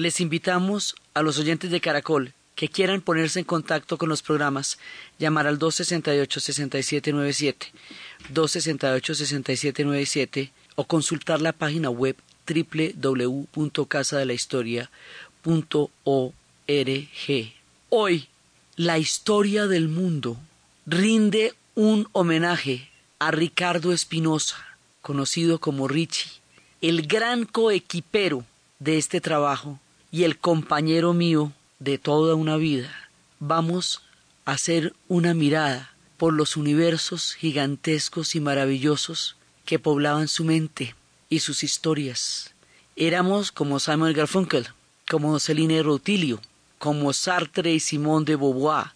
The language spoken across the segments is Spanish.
Les invitamos a los oyentes de Caracol que quieran ponerse en contacto con los programas, llamar al 268-6797, 268-6797 o consultar la página web www.casadelahistoria.org. Hoy, la historia del mundo rinde un homenaje a Ricardo Espinosa, conocido como Richie, el gran coequipero de este trabajo y el compañero mío de toda una vida, vamos a hacer una mirada por los universos gigantescos y maravillosos que poblaban su mente y sus historias. Éramos como Samuel Garfunkel, como Celine Rutilio, como Sartre y Simone de Beauvoir,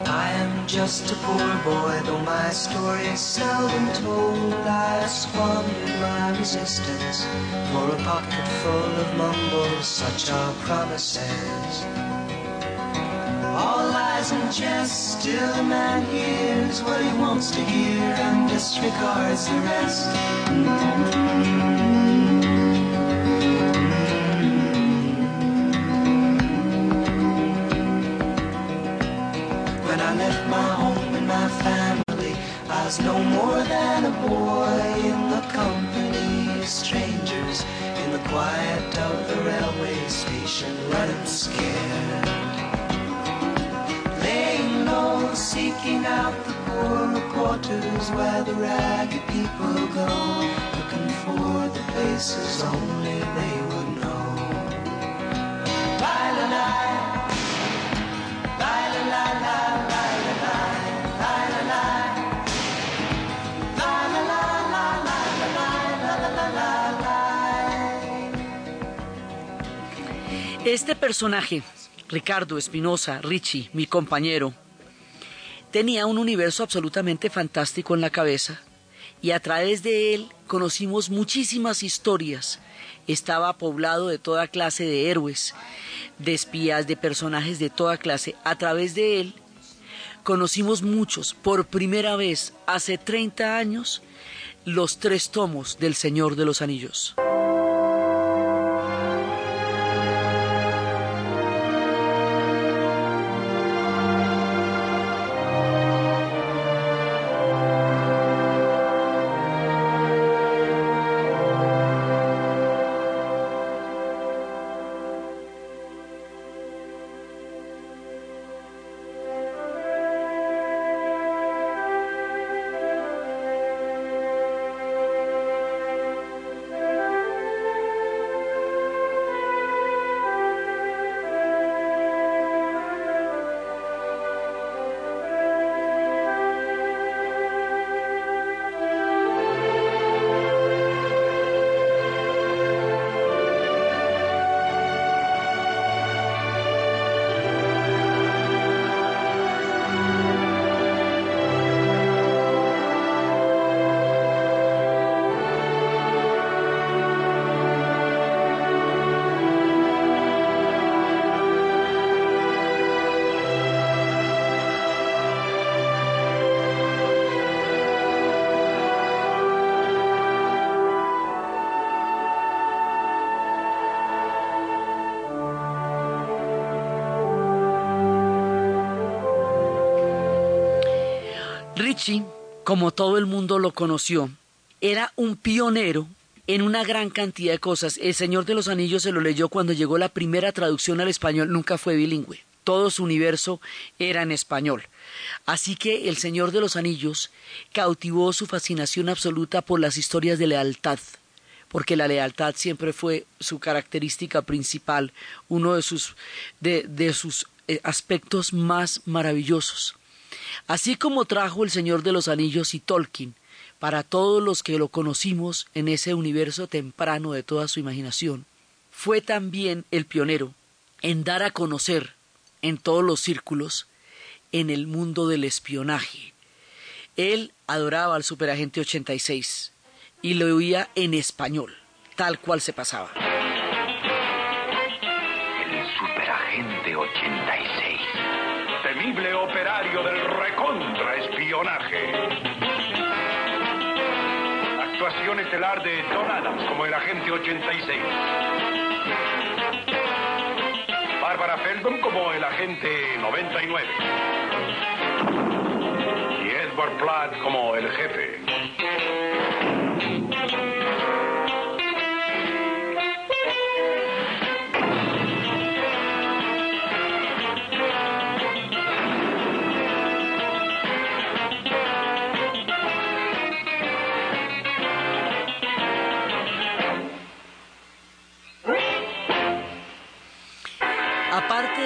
I am just a poor boy, though my story is seldom told. I squandered my resistance for a pocket full of mumbles, such are promises. All lies and jest, still a man hears what he wants to hear and disregards the rest. -hmm. left my home and my family. I was no more than a boy in the company of strangers in the quiet of the railway station, running scared. Laying low, seeking out the poorer quarters where the ragged people go, looking for the places only they would Este personaje, Ricardo Espinosa, Richie, mi compañero, tenía un universo absolutamente fantástico en la cabeza y a través de él conocimos muchísimas historias. Estaba poblado de toda clase de héroes, de espías, de personajes de toda clase. A través de él conocimos muchos. Por primera vez, hace 30 años, los tres tomos del Señor de los Anillos. Como todo el mundo lo conoció, era un pionero en una gran cantidad de cosas. El Señor de los Anillos se lo leyó cuando llegó la primera traducción al español, nunca fue bilingüe. Todo su universo era en español. Así que el Señor de los Anillos cautivó su fascinación absoluta por las historias de lealtad, porque la lealtad siempre fue su característica principal, uno de sus, de sus eh, aspectos más maravillosos. Así como trajo el Señor de los Anillos y Tolkien para todos los que lo conocimos en ese universo temprano de toda su imaginación, fue también el pionero en dar a conocer en todos los círculos en el mundo del espionaje. Él adoraba al Superagente 86 y lo oía en español, tal cual se pasaba. El Superagente 86, operario del recontraespionaje. actuación estelar de Don Adams como el agente 86. Bárbara Feldon como el agente 99. Y Edward Platt como el jefe.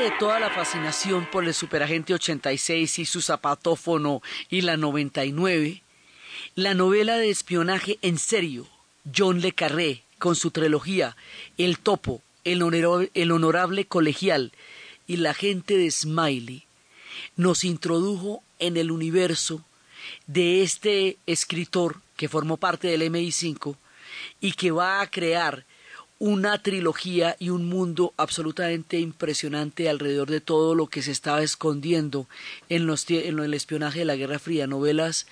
De toda la fascinación por el superagente 86 y su zapatófono y la 99, la novela de espionaje en serio, John Le Carré, con su trilogía El Topo, El el honorable Colegial y La Gente de Smiley, nos introdujo en el universo de este escritor que formó parte del MI5 y que va a crear una trilogía y un mundo absolutamente impresionante alrededor de todo lo que se estaba escondiendo en, los, en el espionaje de la Guerra Fría, novelas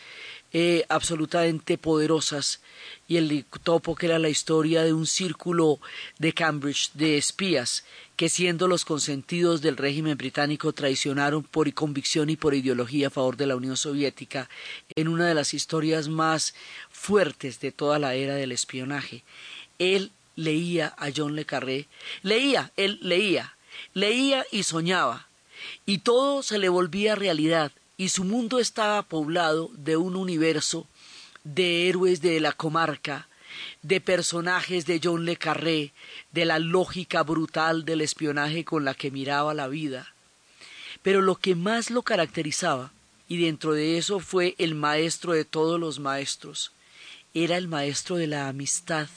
eh, absolutamente poderosas y el topo que era la historia de un círculo de Cambridge de espías que siendo los consentidos del régimen británico traicionaron por convicción y por ideología a favor de la Unión Soviética en una de las historias más fuertes de toda la era del espionaje. Él leía a John Le Carré, leía, él leía, leía y soñaba, y todo se le volvía realidad, y su mundo estaba poblado de un universo de héroes de la comarca, de personajes de John Le Carré, de la lógica brutal del espionaje con la que miraba la vida. Pero lo que más lo caracterizaba, y dentro de eso fue el maestro de todos los maestros, era el maestro de la amistad,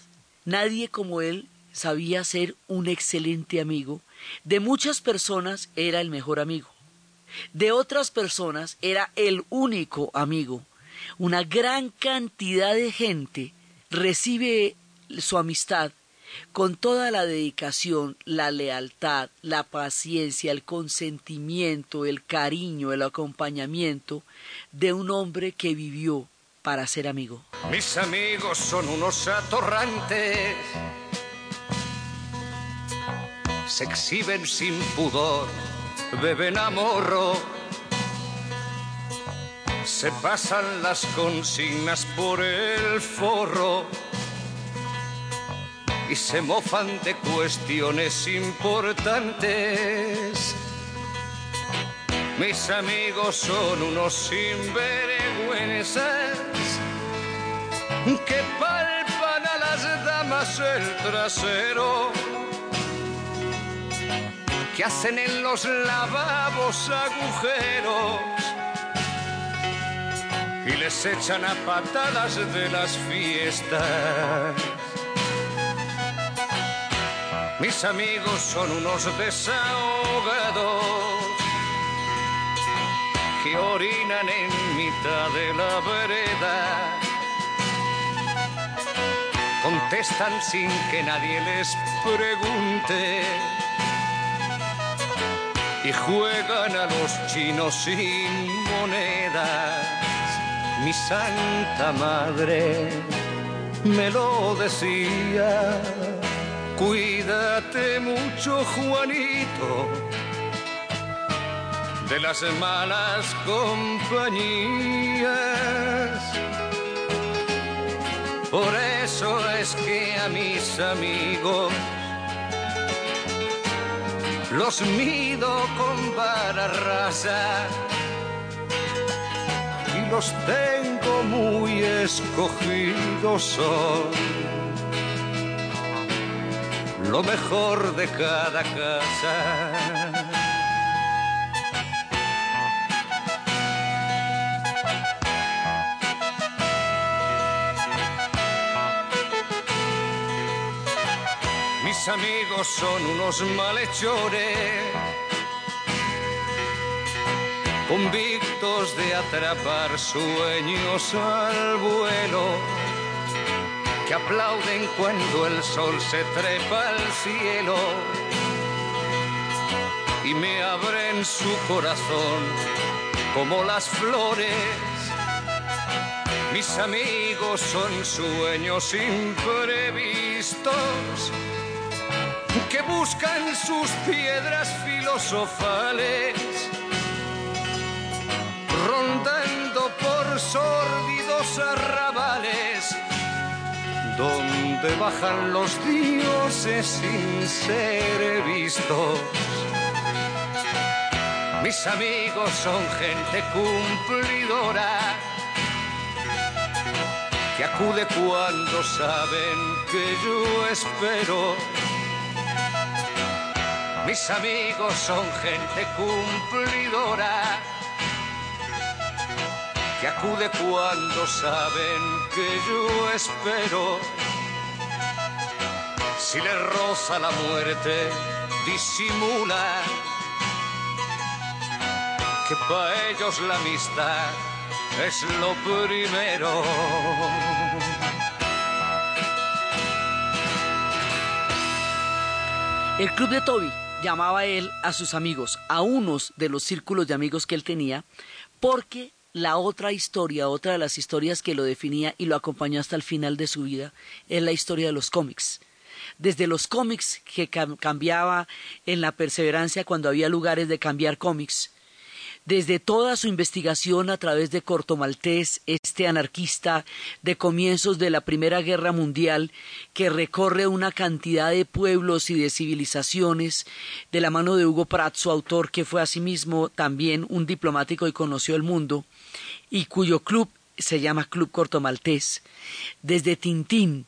Nadie como él sabía ser un excelente amigo. De muchas personas era el mejor amigo. De otras personas era el único amigo. Una gran cantidad de gente recibe su amistad con toda la dedicación, la lealtad, la paciencia, el consentimiento, el cariño, el acompañamiento de un hombre que vivió para ser amigo. Mis amigos son unos atorrantes, se exhiben sin pudor, beben a morro, se pasan las consignas por el forro y se mofan de cuestiones importantes. Mis amigos son unos sinvergüenzas que palpan a las damas el trasero, que hacen en los lavabos agujeros y les echan a patadas de las fiestas. Mis amigos son unos desahogados que orinan en mitad de la vereda contestan sin que nadie les pregunte. Y juegan a los chinos sin monedas. Mi santa madre me lo decía, cuídate mucho Juanito de las malas compañías por eso es que a mis amigos los mido con vara rasa y los tengo muy escogidos son lo mejor de cada casa. Mis amigos son unos malhechores, convictos de atrapar sueños al vuelo, que aplauden cuando el sol se trepa al cielo y me abren su corazón como las flores. Mis amigos son sueños imprevistos que buscan sus piedras filosofales, rondando por sórdidos arrabales, donde bajan los dioses sin ser vistos. Mis amigos son gente cumplidora que acude cuando saben que yo espero. Mis amigos son gente cumplidora que acude cuando saben que yo espero. Si le roza la muerte, disimula que para ellos la amistad es lo primero. El club de Toby llamaba él a sus amigos, a unos de los círculos de amigos que él tenía, porque la otra historia, otra de las historias que lo definía y lo acompañó hasta el final de su vida, es la historia de los cómics. Desde los cómics que cambiaba en la perseverancia cuando había lugares de cambiar cómics, desde toda su investigación a través de Corto Maltés, este anarquista de comienzos de la Primera Guerra Mundial, que recorre una cantidad de pueblos y de civilizaciones, de la mano de Hugo Pratt, su autor, que fue asimismo también un diplomático y conoció el mundo, y cuyo club se llama Club Corto Maltés, desde Tintín,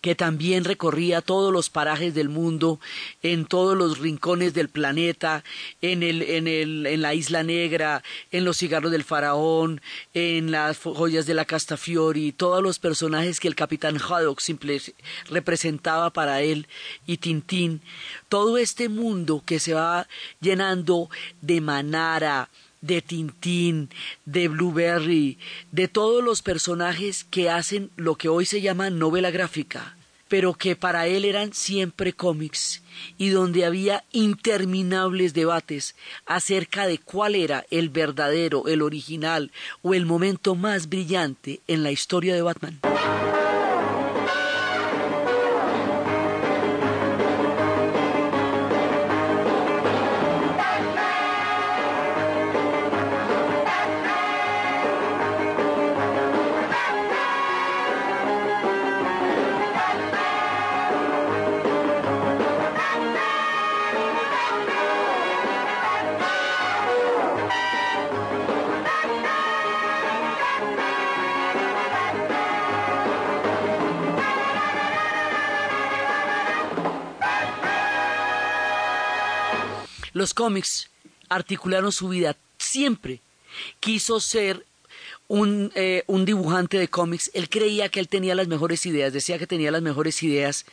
que también recorría todos los parajes del mundo, en todos los rincones del planeta, en, el, en, el, en la Isla Negra, en los cigarros del faraón, en las joyas de la Castafiori, todos los personajes que el capitán Haddock simple representaba para él y Tintín, todo este mundo que se va llenando de Manara, de Tintín, de Blueberry, de todos los personajes que hacen lo que hoy se llama novela gráfica, pero que para él eran siempre cómics y donde había interminables debates acerca de cuál era el verdadero, el original o el momento más brillante en la historia de Batman. Cómics articularon su vida. Siempre quiso ser un, eh, un, dibujante de cómics. Él creía que él tenía las mejores ideas, decía que tenía las mejores ideas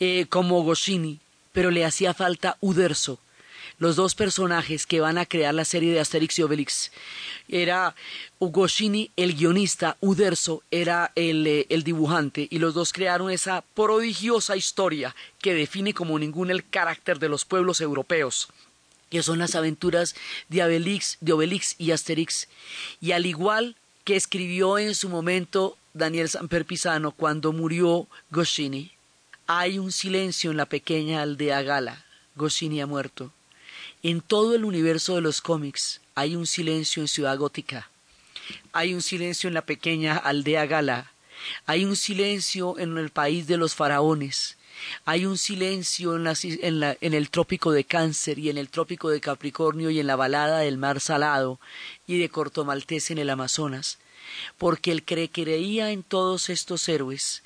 eh, como Goscinny, pero le hacía falta Uderzo. Los dos personajes que van a crear la serie de Asterix y Obelix. Era Goscinny, el guionista, Uderzo era el, eh, el dibujante, y los dos crearon esa prodigiosa historia que define como ningún el carácter de los pueblos europeos que son las aventuras de Obelix, de Obelix y Asterix. Y al igual que escribió en su momento Daniel Samper Pisano cuando murió Goscinny, hay un silencio en la pequeña aldea Gala. Goscinny ha muerto. En todo el universo de los cómics hay un silencio en Ciudad Gótica. Hay un silencio en la pequeña aldea Gala. Hay un silencio en el país de los faraones. Hay un silencio en, el trópico de Cáncer y en el trópico de Capricornio y en la balada del mar salado y de Corto Maltés en el Amazonas, porque el que creía en todos estos héroes,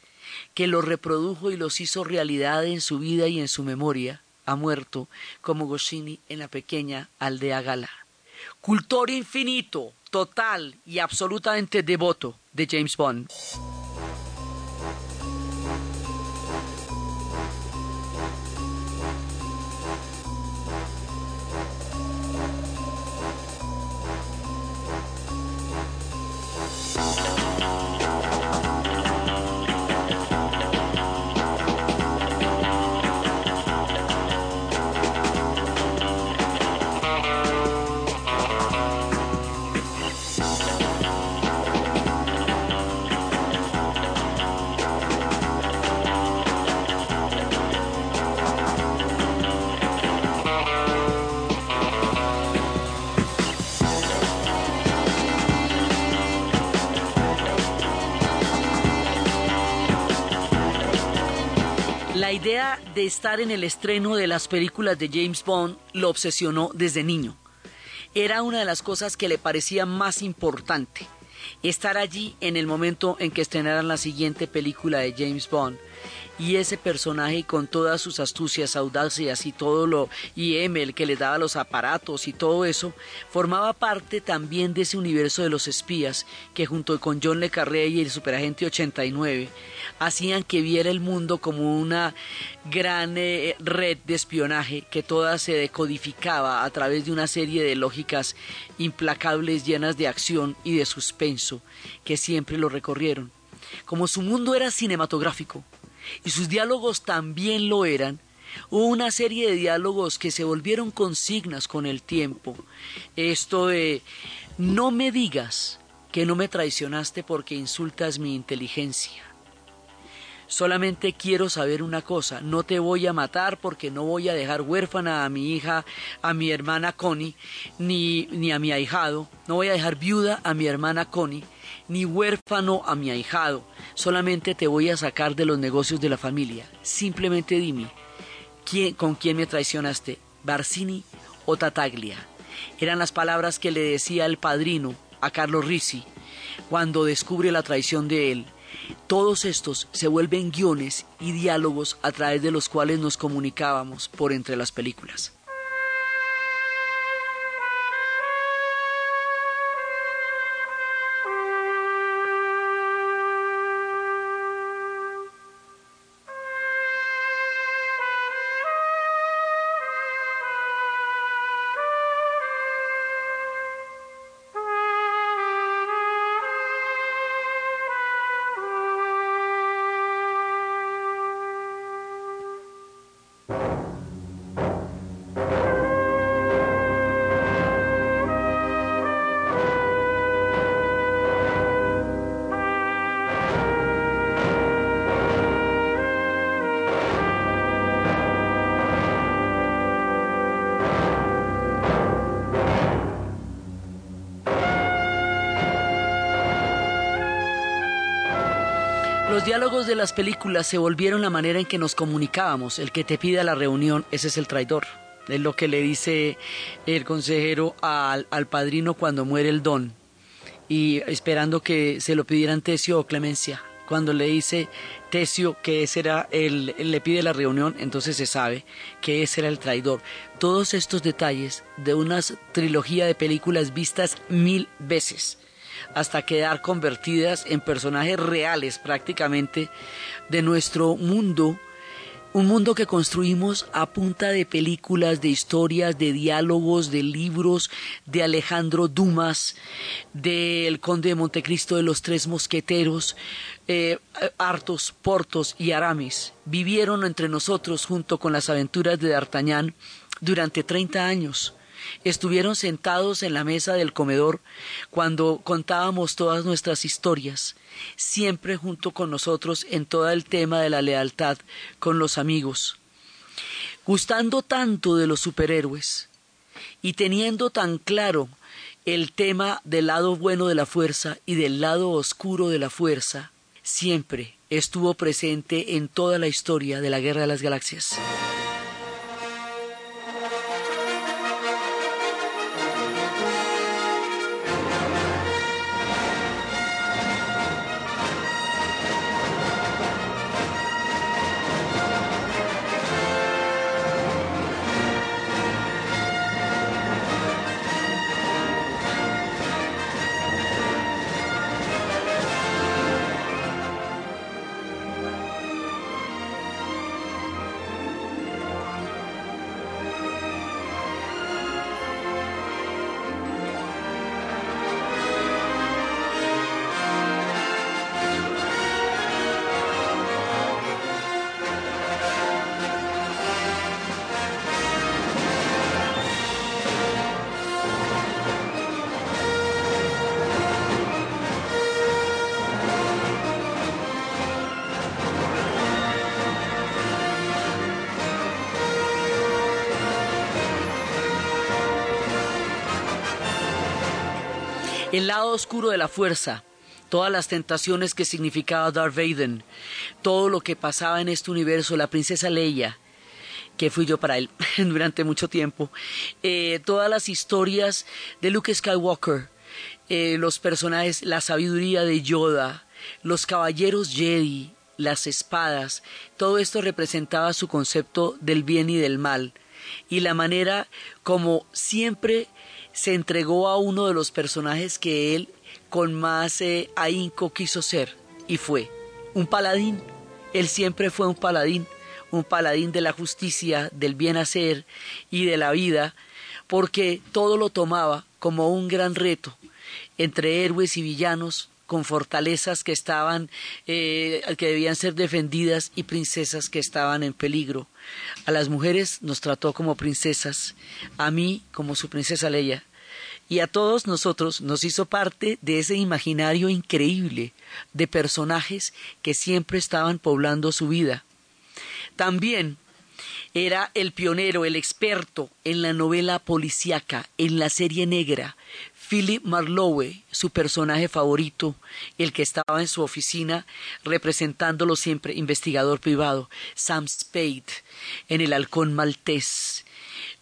que los reprodujo y los hizo realidad en su vida y en su memoria, ha muerto como Goscinny en la pequeña aldea Gala. Cultor infinito, total y absolutamente devoto de James Bond. Idea de estar en el estreno de las películas de James Bond lo obsesionó desde niño. Era una de las cosas que le parecía más importante estar allí en el momento en que estrenaran la siguiente película de James Bond y ese personaje con todas sus astucias, audacias y todo lo y Emel que le daba los aparatos y todo eso formaba parte también de ese universo de los espías que junto con John le Carré y el superagente 89 hacían que viera el mundo como una gran eh, red de espionaje que toda se decodificaba a través de una serie de lógicas implacables llenas de acción y de suspenso que siempre lo recorrieron. Como su mundo era cinematográfico, y sus diálogos también lo eran, hubo una serie de diálogos que se volvieron consignas con el tiempo. Esto de no me digas que no me traicionaste porque insultas mi inteligencia. Solamente quiero saber una cosa, no te voy a matar porque no voy a dejar huérfana a mi hija, a mi hermana Connie, ni, ni a mi ahijado, no voy a dejar viuda a mi hermana Connie, ni huérfano a mi ahijado, solamente te voy a sacar de los negocios de la familia. Simplemente dime, ¿quién, ¿con quién me traicionaste? ¿Barsini o Tataglia? Eran las palabras que le decía el padrino a Carlos Rizzi cuando descubre la traición de él. Todos estos se vuelven guiones y diálogos a través de los cuales nos comunicábamos por entre las películas. Los diálogos de las películas se volvieron la manera en que nos comunicábamos. El que te pida la reunión, ese es el traidor. Es lo que le dice el consejero al, al padrino cuando muere el don y esperando que se lo pidieran Tesio o Clemencia. Cuando le dice Tesio que ese era el, le pide la reunión, entonces se sabe que ese era el traidor. Todos estos detalles de una trilogía de películas vistas mil veces hasta quedar convertidas en personajes reales prácticamente de nuestro mundo, un mundo que construimos a punta de películas, de historias, de diálogos, de libros, de Alejandro Dumas, del Conde de Montecristo de los Tres Mosqueteros, eh, Artos, Portos y Aramis. Vivieron entre nosotros junto con las aventuras de D'Artagnan durante 30 años estuvieron sentados en la mesa del comedor cuando contábamos todas nuestras historias, siempre junto con nosotros en todo el tema de la lealtad con los amigos. Gustando tanto de los superhéroes y teniendo tan claro el tema del lado bueno de la fuerza y del lado oscuro de la fuerza, siempre estuvo presente en toda la historia de la Guerra de las Galaxias. El lado oscuro de la fuerza, todas las tentaciones que significaba Darth Vader, todo lo que pasaba en este universo, la princesa Leia, que fui yo para él durante mucho tiempo, eh, todas las historias de Luke Skywalker, eh, los personajes, la sabiduría de Yoda, los caballeros Jedi, las espadas, todo esto representaba su concepto del bien y del mal, y la manera como siempre se entregó a uno de los personajes que él con más eh, ahínco quiso ser, y fue un paladín. Él siempre fue un paladín, un paladín de la justicia, del bien hacer y de la vida, porque todo lo tomaba como un gran reto entre héroes y villanos, con fortalezas que estaban, eh, que debían ser defendidas y princesas que estaban en peligro. A las mujeres nos trató como princesas, a mí como su princesa Leia, y a todos nosotros nos hizo parte de ese imaginario increíble de personajes que siempre estaban poblando su vida. También era el pionero, el experto en la novela policíaca, en la serie negra, Philip Marlowe, su personaje favorito, el que estaba en su oficina representándolo siempre, investigador privado, Sam Spade, en El Halcón Maltés,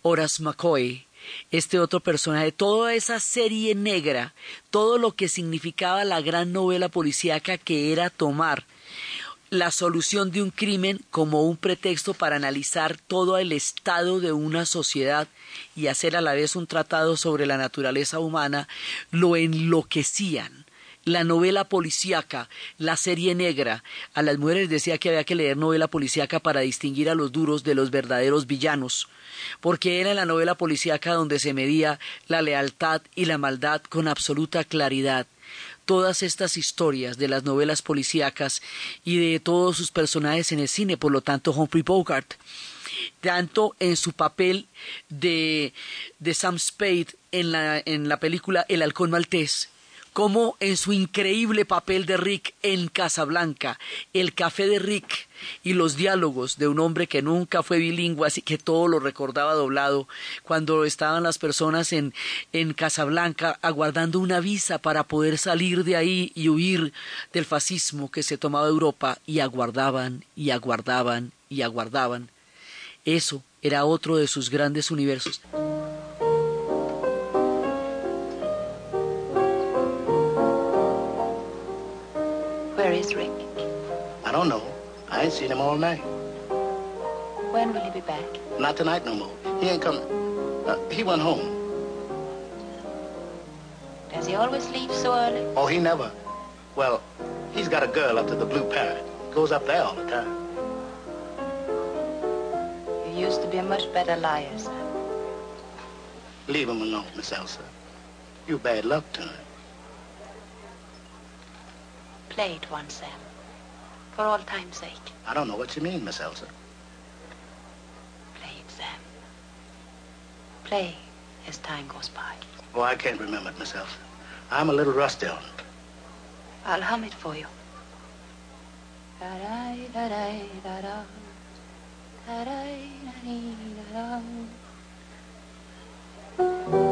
Horace McCoy, este otro personaje, toda esa serie negra, todo lo que significaba la gran novela policíaca que era tomar la solución de un crimen como un pretexto para analizar todo el estado de una sociedad y hacer a la vez un tratado sobre la naturaleza humana, lo enloquecían. La novela policíaca, la serie negra, a las mujeres decía que había que leer novela policíaca para distinguir a los duros de los verdaderos villanos, porque era en la novela policíaca donde se medía la lealtad y la maldad con absoluta claridad todas estas historias de las novelas policíacas y de todos sus personajes en el cine, por lo tanto Humphrey Bogart, tanto en su papel de, de Sam Spade en la, en la película El halcón maltés, como en su increíble papel de Rick en Casablanca, el café de Rick y los diálogos de un hombre que nunca fue bilingüe, así que todo lo recordaba doblado, cuando estaban las personas en, en Casablanca aguardando una visa para poder salir de ahí y huir del fascismo que se tomaba Europa y aguardaban y aguardaban y aguardaban. Eso era otro de sus grandes universos. I don't know. I ain't seen him all night. When will he be back? Not tonight no more. He ain't coming. Uh, he went home. Does he always leave so early? Oh, he never. Well, he's got a girl up to the Blue Parrot. Goes up there all the time. You used to be a much better liar, sir. Leave him alone, Miss Elsa. You bad luck to him. Play it once, Sam for all time's sake. I don't know what you mean, Miss Elsa. Play it, Sam. Play as time goes by. Oh, I can't remember it, Miss Elsa. I'm a little rusty on it. I'll hum it for you. Da-da-da-da-da-da. Da-da-da-da-da-da.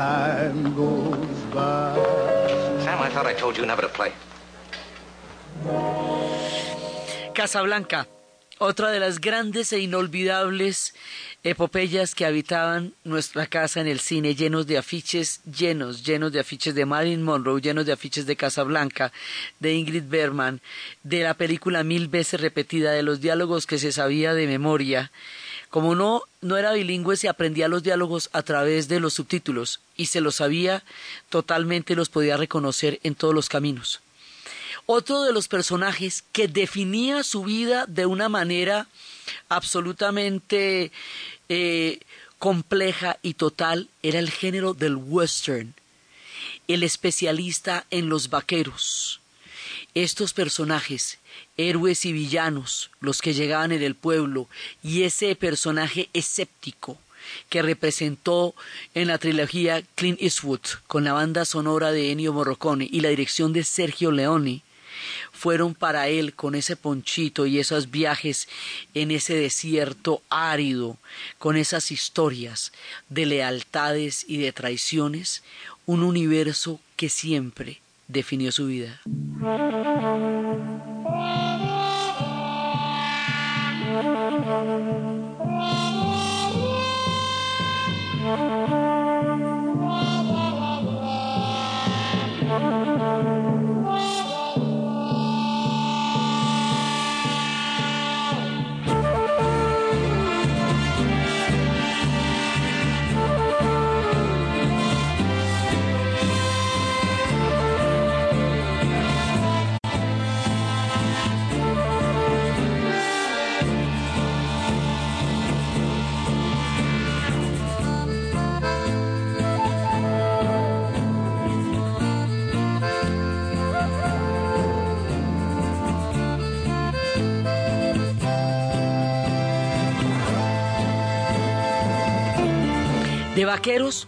Time goes by. Sam, I thought I told you never to play. Casablanca, otra de las grandes e inolvidables epopeyas que habitaban nuestra casa en el cine, llenos de afiches, llenos, llenos de afiches de Marilyn Monroe, llenos de afiches de Casablanca, de Ingrid Bergman, de la película mil veces repetida, de los diálogos que se sabía de memoria. Como no, no era bilingüe, se aprendía los diálogos a través de los subtítulos y se los sabía totalmente, los podía reconocer en todos los caminos. Otro de los personajes que definía su vida de una manera absolutamente eh, compleja y total era el género del western, el especialista en los vaqueros. Estos personajes, héroes y villanos, los que llegaban en el pueblo, y ese personaje escéptico que representó en la trilogía Clint Eastwood con la banda sonora de Ennio Morricone y la dirección de Sergio Leone, fueron para él con ese ponchito y esos viajes en ese desierto árido, con esas historias de lealtades y de traiciones, un universo que siempre definió su vida. De vaqueros,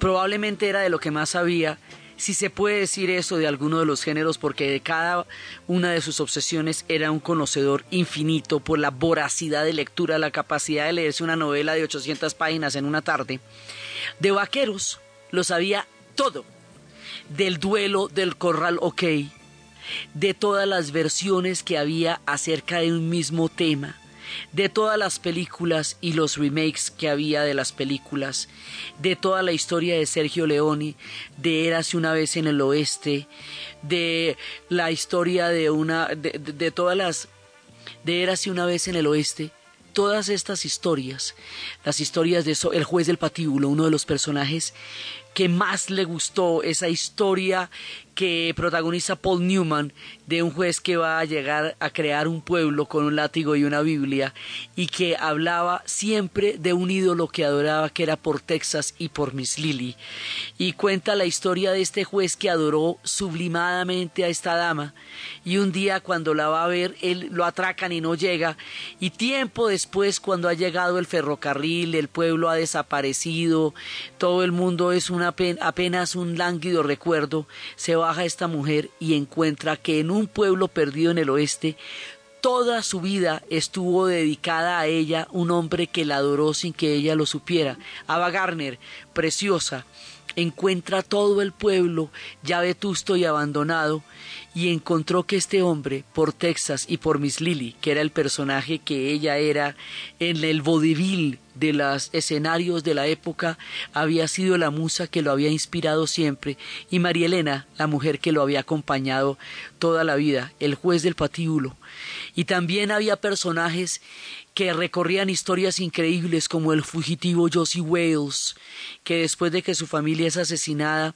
probablemente era de lo que más sabía, si se puede decir eso de alguno de los géneros, porque de cada una de sus obsesiones era un conocedor infinito por la voracidad de lectura, la capacidad de leerse una novela de 800 páginas en una tarde. De vaqueros lo sabía todo, del duelo del corral ok, de todas las versiones que había acerca de un mismo tema, de todas las películas y los remakes que había de las películas, de toda la historia de Sergio Leone, de Érase una vez en el oeste, de la historia de una, de, todas las, de Érase una vez en el oeste, todas estas historias, las historias de El juez del patíbulo, uno de los personajes que más le gustó, esa historia que protagoniza Paul Newman de un juez que va a llegar a crear un pueblo con un látigo y una Biblia y que hablaba siempre de un ídolo que adoraba que era por Texas y por Miss Lily. Y cuenta la historia de este juez que adoró sublimadamente a esta dama y un día cuando la va a ver él lo atracan y no llega. Y tiempo después cuando ha llegado el ferrocarril el pueblo ha desaparecido todo el mundo es una apenas un lánguido recuerdo se va baja esta mujer y encuentra que en un pueblo perdido en el oeste, toda su vida estuvo dedicada a ella un hombre que la adoró sin que ella lo supiera. Ava Garner, preciosa, encuentra todo el pueblo ya vetusto y abandonado y encontró que este hombre, por Texas y por Miss Lily, que era el personaje que ella era en el vodevil de los escenarios de la época, había sido la musa que lo había inspirado siempre, y María Elena, la mujer que lo había acompañado toda la vida, el juez del patíbulo. Y también había personajes que recorrían historias increíbles como el fugitivo Josie Wales, que después de que su familia es asesinada,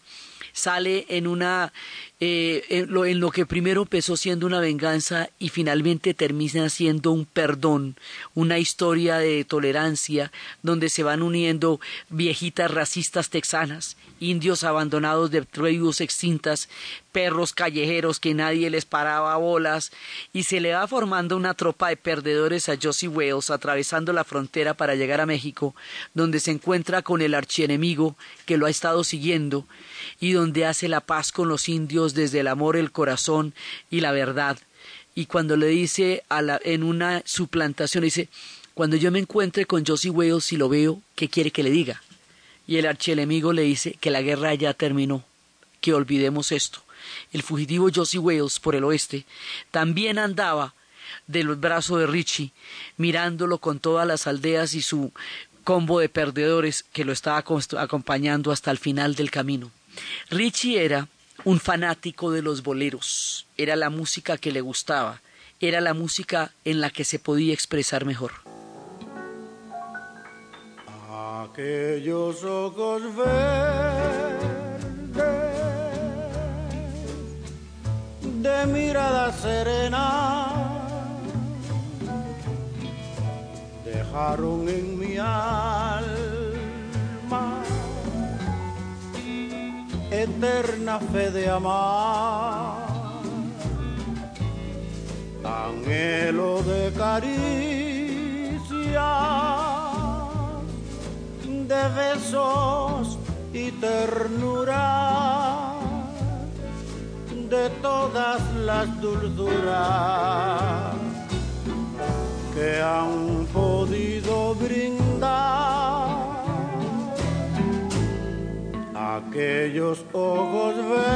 sale en una eh, en, lo, que primero empezó siendo una venganza y finalmente termina siendo un perdón, una historia de tolerancia donde se van uniendo viejitas racistas texanas, indios abandonados de tribus extintas, perros callejeros que nadie les paraba bolas y se le va formando una tropa de perdedores a Josie Wales atravesando la frontera para llegar a México, donde se encuentra con el archienemigo que lo ha estado siguiendo y donde hace la paz con los indios desde el amor, el corazón y la verdad. Y cuando le dice en una suplantación, dice, cuando yo me encuentre con Josie Wales y lo veo, ¿qué quiere que le diga? Y el archienemigo le dice que la guerra ya terminó, que olvidemos esto. El fugitivo Josie Wales por el oeste también andaba del brazo de Richie, mirándolo con todas las aldeas y su combo de perdedores que lo estaba acompañando hasta el final del camino. Richie era un fanático de los boleros, era la música que le gustaba, era la música en la que se podía expresar mejor. Aquellos ojos verdes de mirada serena dejaron en mi alma eterna fe de amar, anhelo de caricia, de besos y ternura de todas las dulzuras que han podido brindar aquellos ojos verdes,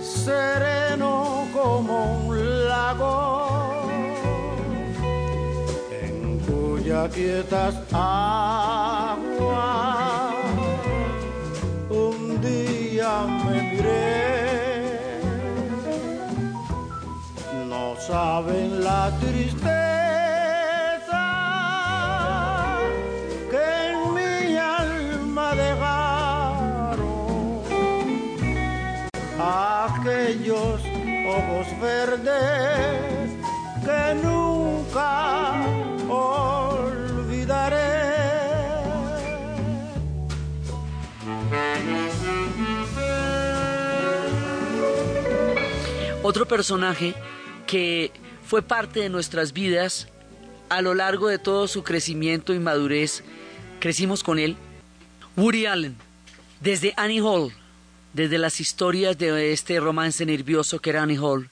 sereno como un lago, en cuya quietas aguas un día me miré. No saben la tristeza Otro personaje que fue parte de nuestras vidas a lo largo de todo su crecimiento y madurez, crecimos con él, Woody Allen, desde Annie Hall, desde las historias de este romance nervioso que era Annie Hall,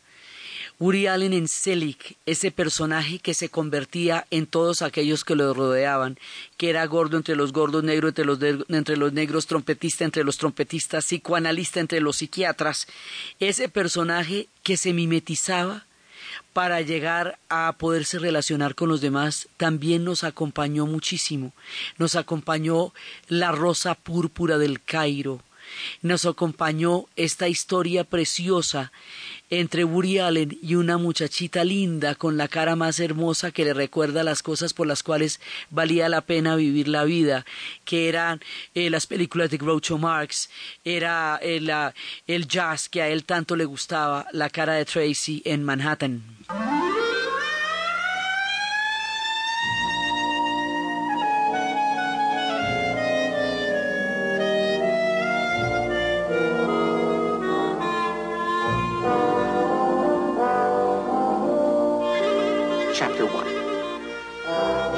Woody Allen en Selig, ese personaje que se convertía en todos aquellos que lo rodeaban, que era gordo entre los gordos, negro entre los, entre los negros, trompetista entre los trompetistas, psicoanalista entre los psiquiatras, ese personaje que se mimetizaba para llegar a poderse relacionar con los demás, también nos acompañó muchísimo. Nos acompañó la rosa púrpura del Cairo. Nos acompañó esta historia preciosa entre Woody Allen y una muchachita linda con la cara más hermosa que le recuerda las cosas por las cuales valía la pena vivir la vida, que eran eh, las películas de Groucho Marx, era eh, el jazz que a él tanto le gustaba, la cara de Tracy en Manhattan.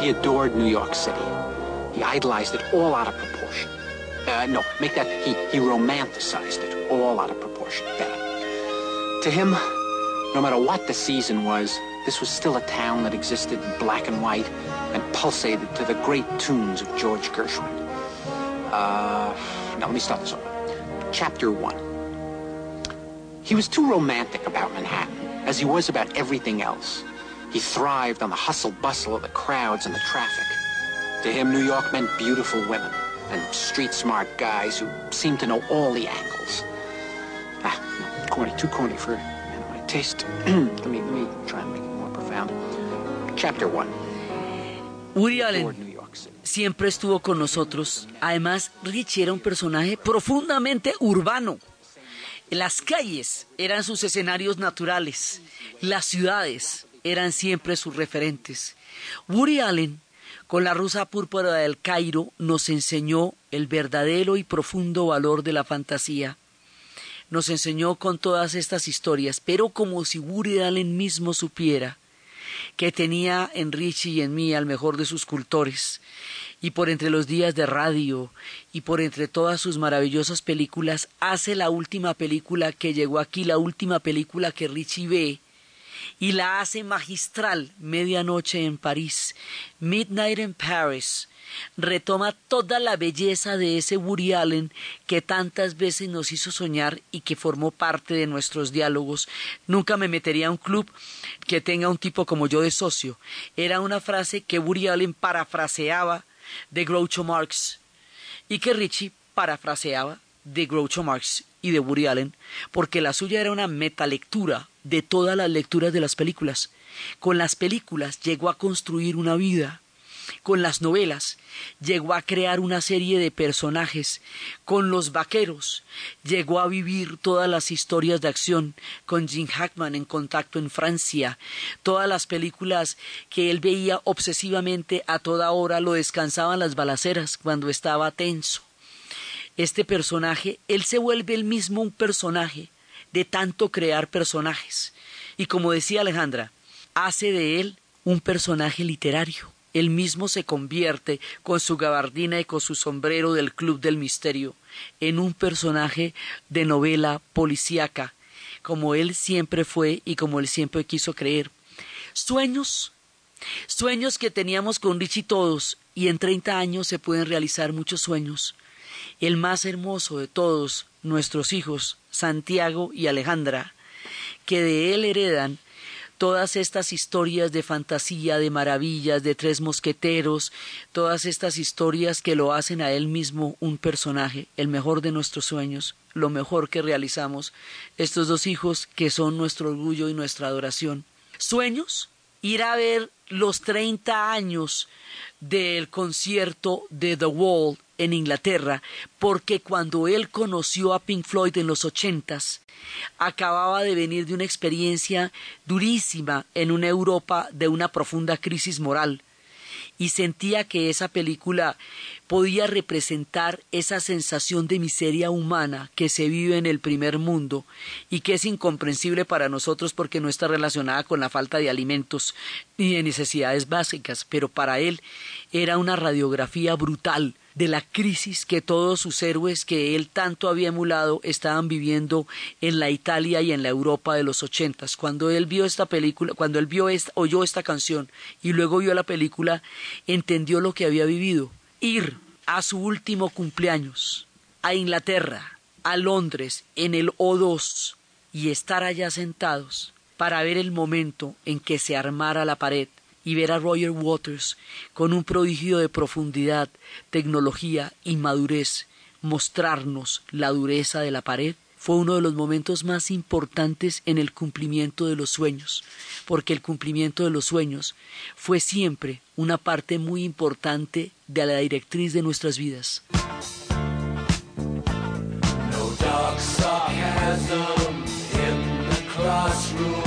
He adored New York City. He idolized it all out of proportion. Uh, no, make that, he, he romanticized it all out of proportion. Better. To him, no matter what the season was, this was still a town that existed in black and white and pulsated to the great tunes of George Gershwin. Uh, now let me start this over. Chapter 1. He was too romantic about Manhattan, as he was about everything else. He thrived on the hustle bustle of the crowds and the traffic. To him, New York meant beautiful women and street smart guys who seemed to know all the angles. Ah, no, corny, too corny for of my taste. let me let me try and make it more profound. Chapter one. Woody Adored Allen siempre estuvo con nosotros. Además, Richie era un personaje profundamente urbano. Las calles eran sus escenarios naturales. Las ciudades eran siempre sus referentes. Woody Allen, con la rusa púrpura del Cairo, nos enseñó el verdadero y profundo valor de la fantasía. Nos enseñó con todas estas historias, pero como si Woody Allen mismo supiera que tenía en Richie y en mí al mejor de sus cultores, y por entre los días de radio y por entre todas sus maravillosas películas, hace la última película que llegó aquí, la última película que Richie ve, y la hace magistral, Medianoche en París, Midnight in Paris, retoma toda la belleza de ese Woody Allen que tantas veces nos hizo soñar y que formó parte de nuestros diálogos. Nunca me metería a un club que tenga un tipo como yo de socio. Era una frase que Woody Allen parafraseaba de Groucho Marx y que Richie parafraseaba de Groucho Marx y de Woody Allen, porque la suya era una metalectura de todas las lecturas de las películas. Con las películas llegó a construir una vida con las novelas, llegó a crear una serie de personajes, con los vaqueros, llegó a vivir todas las historias de acción, con Jim Hackman en contacto en Francia, todas las películas que él veía obsesivamente a toda hora lo descansaban las balaceras cuando estaba tenso. Este personaje, él se vuelve el mismo un personaje de tanto crear personajes. Y como decía Alejandra, hace de él un personaje literario. Él mismo se convierte, con su gabardina y con su sombrero del Club del Misterio, en un personaje de novela policíaca, como él siempre fue y como él siempre quiso creer. Sueños, sueños que teníamos con Richie todos, y en treinta años se pueden realizar muchos sueños. El más hermoso de todos, nuestros hijos, Santiago y Alejandra, que de él heredan todas estas historias de fantasía, de maravillas, de tres mosqueteros, todas estas historias que lo hacen a él mismo un personaje, el mejor de nuestros sueños, lo mejor que realizamos, estos dos hijos que son nuestro orgullo y nuestra adoración. Sueños, ir a ver los treinta años del concierto de The Wall en Inglaterra, porque cuando él conoció a Pink Floyd en los ochentas, acababa de venir de una experiencia durísima en una Europa de una profunda crisis moral y sentía que esa película podía representar esa sensación de miseria humana que se vive en el primer mundo y que es incomprensible para nosotros porque no está relacionada con la falta de alimentos ni de necesidades básicas, pero para él era una radiografía brutal de la crisis que todos sus héroes que él tanto había emulado estaban viviendo en la Italia y en la Europa de los ochentas. Cuando él vio esta película, cuando él vio esta, oyó esta canción y luego vio la película, entendió lo que había vivido. Ir a su último cumpleaños a Inglaterra, a Londres, en el O2 y estar allá sentados para ver el momento en que se armara la pared y ver a Roger Waters con un prodigio de profundidad, tecnología y madurez mostrarnos la dureza de la pared fue uno de los momentos más importantes en el cumplimiento de los sueños, porque el cumplimiento de los sueños fue siempre una parte muy importante de la directriz de nuestras vidas. leave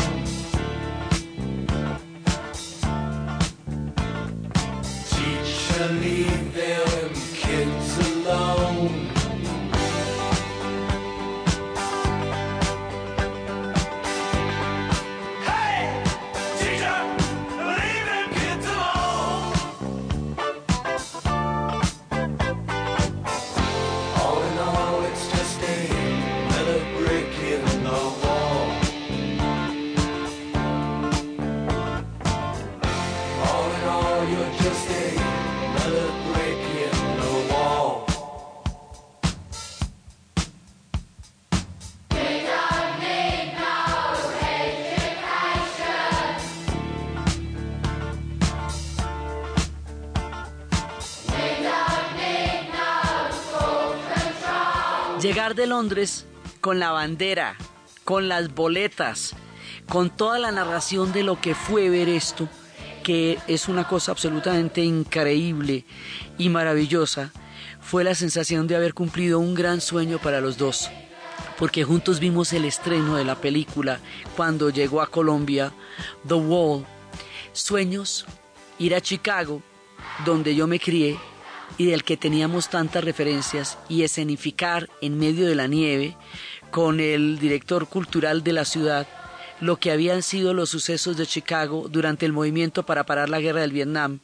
De Londres con la bandera, con las boletas, con toda la narración de lo que fue ver esto, que es una cosa absolutamente increíble y maravillosa, fue la sensación de haber cumplido un gran sueño para los dos, porque juntos vimos el estreno de la película cuando llegó a Colombia, The Wall, sueños, ir a Chicago, donde yo me crié, y del que teníamos tantas referencias y escenificar en medio de la nieve con el director cultural de la ciudad lo que habían sido los sucesos de Chicago durante el movimiento para parar la guerra del Vietnam,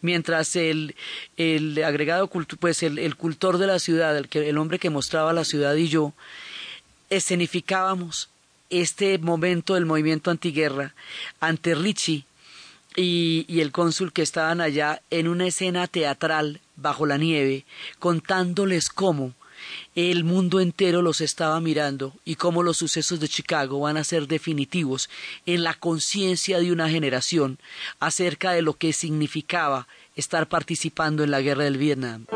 mientras el, el agregado pues el, el cultor de la ciudad, el, que, el hombre que mostraba la ciudad y yo, escenificábamos este momento del movimiento antiguerra ante Richie y, y el cónsul que estaban allá en una escena teatral bajo la nieve, contándoles cómo el mundo entero los estaba mirando y cómo los sucesos de Chicago van a ser definitivos en la conciencia de una generación acerca de lo que significaba estar participando en la guerra del Vietnam.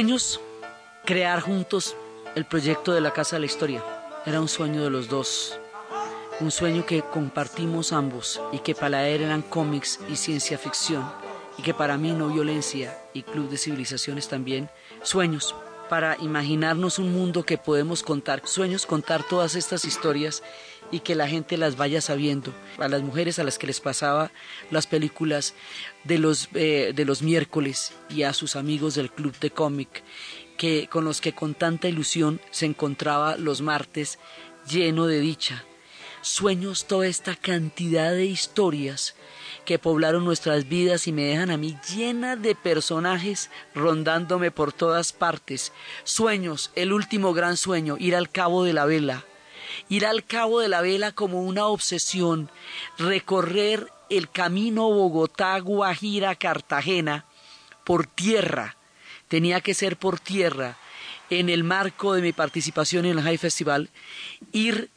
Sueños, crear juntos el proyecto de la Casa de la Historia. Era un sueño de los dos. Un sueño que compartimos ambos y que para él eran cómics y ciencia ficción y que para mí no violencia y Club de Civilizaciones también. Sueños para imaginarnos un mundo que podemos contar. Sueños contar todas estas historias y que la gente las vaya sabiendo. A las mujeres a las que les pasaba las películas de los, eh, de los miércoles y a sus amigos del club de cómic, que, con los que con tanta ilusión se encontraba los martes lleno de dicha. Sueños toda esta cantidad de historias que poblaron nuestras vidas y me dejan a mí llena de personajes rondándome por todas partes. Sueños, el último gran sueño, ir al cabo de la vela ir al cabo de la vela como una obsesión, recorrer el camino Bogotá, Guajira, Cartagena por tierra, tenía que ser por tierra, en el marco de mi participación en el High Festival, ir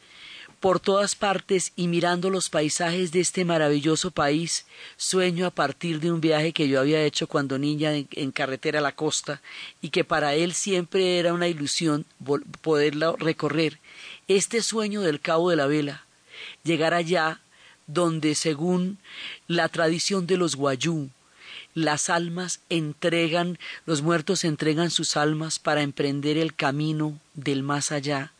por todas partes y mirando los paisajes de este maravilloso país, sueño a partir de un viaje que yo había hecho cuando niña en, carretera a la costa y que para él siempre era una ilusión poderlo recorrer este sueño del cabo de la vela, llegar allá donde según la tradición de los guayú, las almas entregan, los muertos entregan sus almas para emprender el camino del más allá.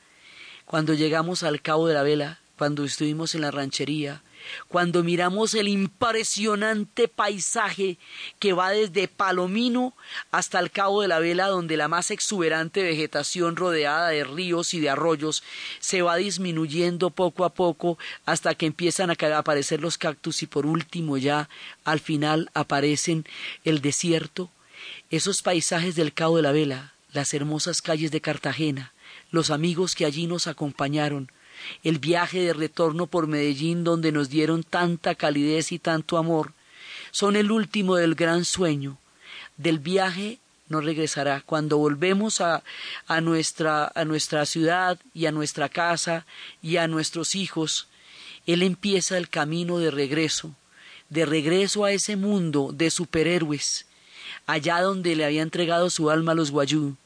Cuando llegamos al cabo de la vela, cuando estuvimos en la ranchería, cuando miramos el impresionante paisaje que va desde Palomino hasta el Cabo de la Vela, donde la más exuberante vegetación rodeada de ríos y de arroyos se va disminuyendo poco a poco hasta que empiezan a aparecer los cactus y por último ya al final aparecen el desierto, esos paisajes del Cabo de la Vela, las hermosas calles de Cartagena, los amigos que allí nos acompañaron, el viaje de retorno por Medellín donde nos dieron tanta calidez y tanto amor, son el último del gran sueño. Del viaje no regresará. Cuando volvemos a, a, nuestra, a nuestra ciudad y a nuestra casa y a nuestros hijos, Él empieza el camino de regreso, de regreso a ese mundo de superhéroes, allá donde le había entregado su alma a los guayú,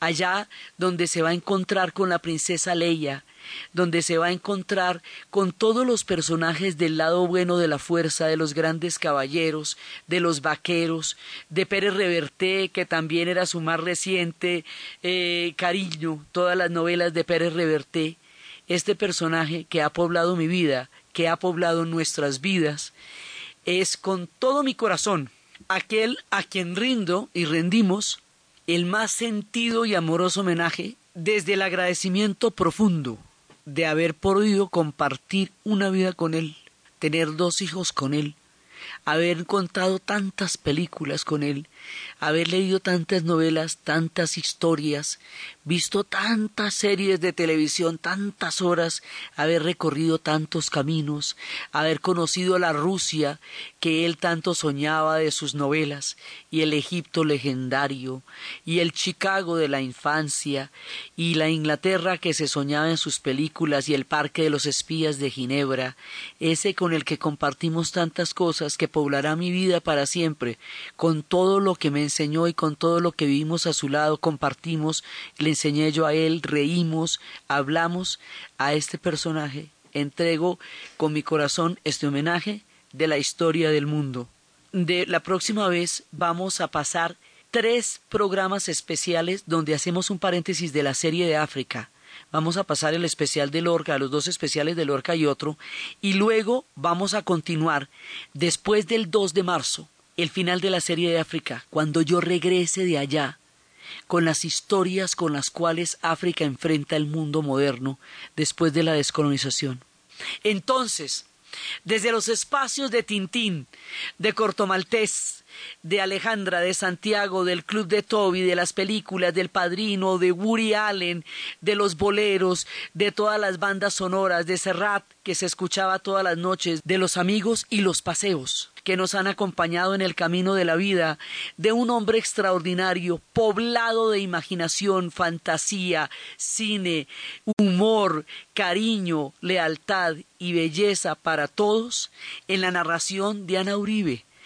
allá donde se va a encontrar con la princesa Leia, donde se va a encontrar con todos los personajes del lado bueno de la fuerza, de los grandes caballeros, de los vaqueros, de Pérez Reverté, que también era su más reciente eh, cariño, todas las novelas de Pérez Reverté, este personaje que ha poblado mi vida, que ha poblado nuestras vidas, es con todo mi corazón aquel a quien rindo y rendimos el más sentido y amoroso homenaje desde el agradecimiento profundo de haber podido compartir una vida con él, tener dos hijos con él, haber contado tantas películas con él, haber leído tantas novelas, tantas historias, visto tantas series de televisión, tantas horas, haber recorrido tantos caminos, haber conocido la Rusia que él tanto soñaba de sus novelas, y el Egipto legendario, y el Chicago de la infancia, y la Inglaterra que se soñaba en sus películas, y el Parque de los Espías de Ginebra, ese con el que compartimos tantas cosas que poblará mi vida para siempre, con todo lo que me enseñó y con todo lo que vivimos a su lado, compartimos, le enseñé yo a él, reímos, hablamos a este personaje, entrego con mi corazón este homenaje de la historia del mundo. De la próxima vez vamos a pasar tres programas especiales donde hacemos un paréntesis de la serie de África. Vamos a pasar el especial de Lorca, los dos especiales de Lorca y otro, y luego vamos a continuar después del 2 de marzo, el final de la serie de África, cuando yo regrese de allá, con las historias con las cuales África enfrenta el mundo moderno después de la descolonización. Entonces, desde los espacios de Tintín, de Cortomaltés, de Alejandra, de Santiago, del Club de Toby, de las películas, del Padrino, de Woody Allen, de los boleros, de todas las bandas sonoras, de Serrat, que se escuchaba todas las noches, de los amigos y los paseos que nos han acompañado en el camino de la vida, de un hombre extraordinario, poblado de imaginación, fantasía, cine, humor, cariño, lealtad y belleza para todos, en la narración de Ana Uribe,